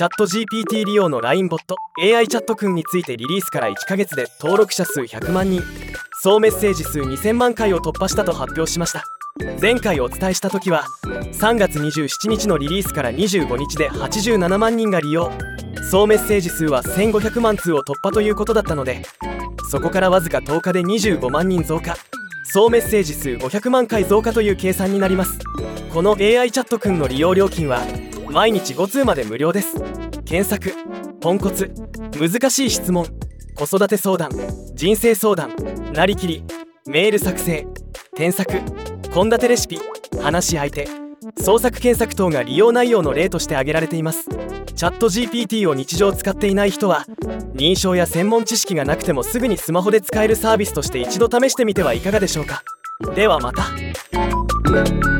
チャット GPT 利用の LINE ボット AI チャットくんについてリリースから1ヶ月で登録者数100万人。総メッセージ数2000万回を突破したと発表しました。前回お伝えした時は3月27日のリリースから25日で87万人が利用。総メッセージ数は1500万通を突破ということだったのでそこからわずか10日で25万人増加。総メッセージ数500万回増加という計算になります。この AI チャットくんの利用料金は毎日5通まで無料です。検索ポンコツ難しい質問子育て相談人生相談なりきりメール作成添削献立レシピ話し相手創作検索等が利用内容の例として挙げられています。チャット GPT を日常使っていない人は認証や専門知識がなくてもすぐにスマホで使えるサービスとして一度試してみてはいかがでしょうか。ではまた。